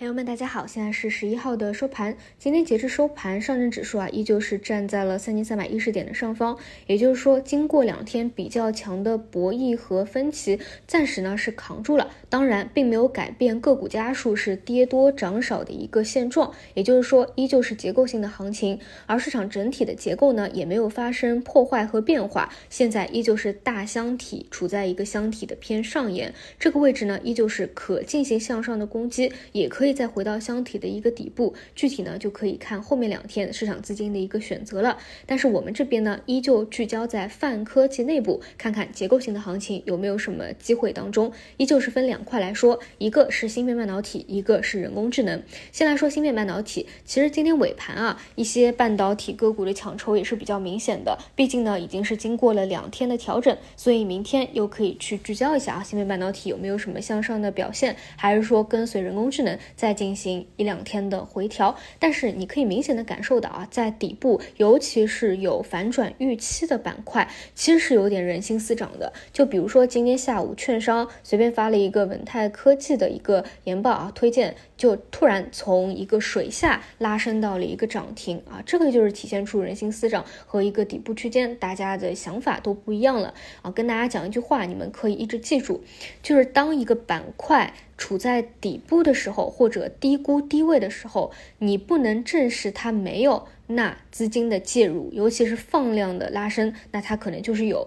朋友们，大家好，现在是十一号的收盘。今天截至收盘，上证指数啊依旧是站在了三千三百一十点的上方，也就是说，经过两天比较强的博弈和分歧，暂时呢是扛住了。当然，并没有改变个股家数是跌多涨少的一个现状，也就是说，依旧是结构性的行情，而市场整体的结构呢也没有发生破坏和变化，现在依旧是大箱体处在一个箱体的偏上沿，这个位置呢依旧是可进行向上的攻击，也可以。再回到箱体的一个底部，具体呢就可以看后面两天市场资金的一个选择了。但是我们这边呢，依旧聚焦在泛科技内部，看看结构性的行情有没有什么机会当中，依旧是分两块来说，一个是芯片半导体，一个是人工智能。先来说芯片半导体，其实今天尾盘啊，一些半导体个股的抢筹也是比较明显的，毕竟呢已经是经过了两天的调整，所以明天又可以去聚焦一下啊，芯片半导体有没有什么向上的表现，还是说跟随人工智能。再进行一两天的回调，但是你可以明显的感受到啊，在底部，尤其是有反转预期的板块，其实是有点人心思涨的。就比如说今天下午，券商随便发了一个稳泰科技的一个研报啊，推荐就突然从一个水下拉升到了一个涨停啊，这个就是体现出人心思涨和一个底部区间，大家的想法都不一样了啊。跟大家讲一句话，你们可以一直记住，就是当一个板块。处在底部的时候，或者低估低位的时候，你不能证实它没有，那资金的介入，尤其是放量的拉升，那它可能就是有。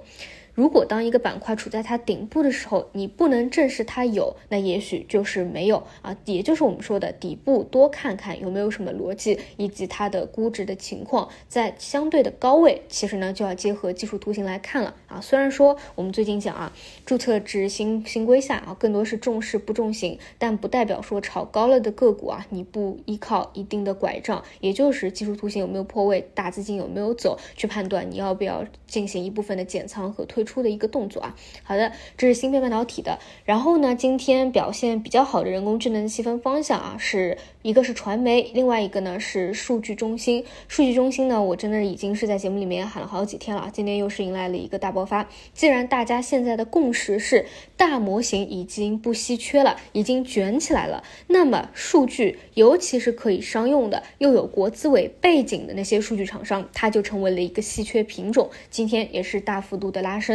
如果当一个板块处在它顶部的时候，你不能证实它有，那也许就是没有啊，也就是我们说的底部多看看有没有什么逻辑，以及它的估值的情况，在相对的高位，其实呢就要结合技术图形来看了啊。虽然说我们最近讲啊，注册制新新规下啊，更多是重视不重型，但不代表说炒高了的个股啊，你不依靠一定的拐杖，也就是技术图形有没有破位，大资金有没有走，去判断你要不要进行一部分的减仓和退。出的一个动作啊，好的，这是芯片半导体的。然后呢，今天表现比较好的人工智能细分方向啊，是一个是传媒，另外一个呢是数据中心。数据中心呢，我真的已经是在节目里面喊了好几天了，今天又是迎来了一个大爆发。既然大家现在的共识是大模型已经不稀缺了，已经卷起来了，那么数据，尤其是可以商用的，又有国资委背景的那些数据厂商，它就成为了一个稀缺品种。今天也是大幅度的拉升。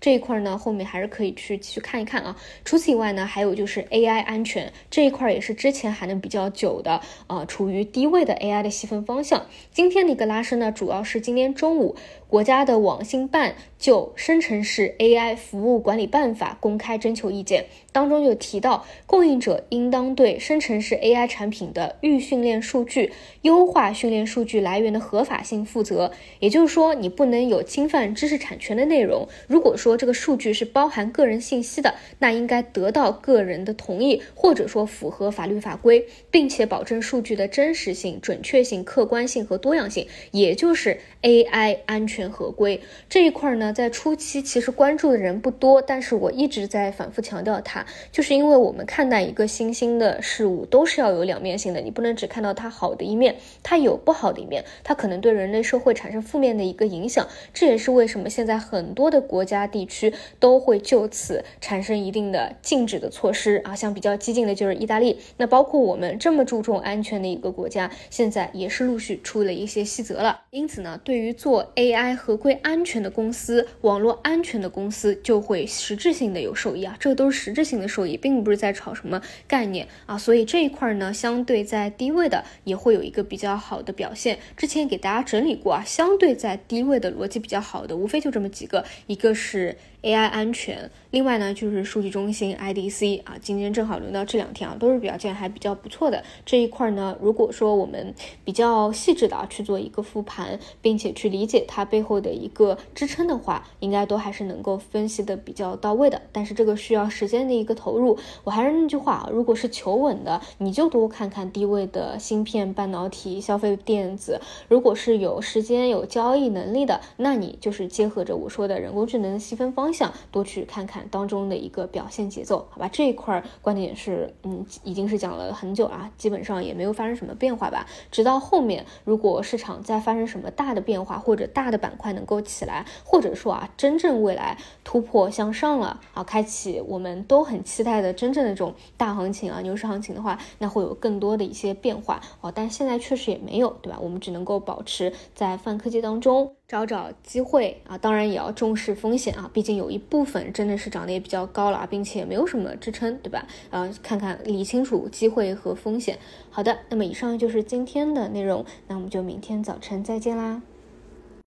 这一块呢，后面还是可以去继续看一看啊。除此以外呢，还有就是 AI 安全这一块，也是之前喊的比较久的啊，处于低位的 AI 的细分方向。今天的一个拉升呢，主要是今天中午。国家的网信办就生成式 AI 服务管理办法公开征求意见，当中就提到，供应者应当对生成式 AI 产品的预训练数据、优化训练数据来源的合法性负责。也就是说，你不能有侵犯知识产权的内容。如果说这个数据是包含个人信息的，那应该得到个人的同意，或者说符合法律法规，并且保证数据的真实性、准确性、客观性和多样性，也就是 AI 安全。合规这一块呢，在初期其实关注的人不多，但是我一直在反复强调它，就是因为我们看待一个新兴的事物都是要有两面性的，你不能只看到它好的一面，它有不好的一面，它可能对人类社会产生负面的一个影响。这也是为什么现在很多的国家地区都会就此产生一定的禁止的措施啊，像比较激进的就是意大利，那包括我们这么注重安全的一个国家，现在也是陆续出了一些细则了。因此呢，对于做 AI。合规安全的公司，网络安全的公司就会实质性的有受益啊，这个都是实质性的受益，并不是在炒什么概念啊，所以这一块呢，相对在低位的也会有一个比较好的表现。之前给大家整理过啊，相对在低位的逻辑比较好的，无非就这么几个，一一个是。AI 安全，另外呢就是数据中心 IDC 啊，今天正好轮到这两天啊，都是表现还比较不错的这一块呢。如果说我们比较细致的啊去做一个复盘，并且去理解它背后的一个支撑的话，应该都还是能够分析的比较到位的。但是这个需要时间的一个投入。我还是那句话啊，如果是求稳的，你就多看看低位的芯片、半导体、消费电子；如果是有时间、有交易能力的，那你就是结合着我说的人工智能细分方。方向，多去看看当中的一个表现节奏，好吧？这一块观点是，嗯，已经是讲了很久啊，基本上也没有发生什么变化吧。直到后面，如果市场再发生什么大的变化，或者大的板块能够起来，或者说啊，真正未来突破向上了啊，开启我们都很期待的真正的这种大行情啊，牛市行情的话，那会有更多的一些变化哦。但现在确实也没有，对吧？我们只能够保持在泛科技当中。找找机会啊，当然也要重视风险啊，毕竟有一部分真的是涨得也比较高了啊，并且没有什么支撑，对吧？啊，看看理清楚机会和风险。好的，那么以上就是今天的内容，那我们就明天早晨再见啦。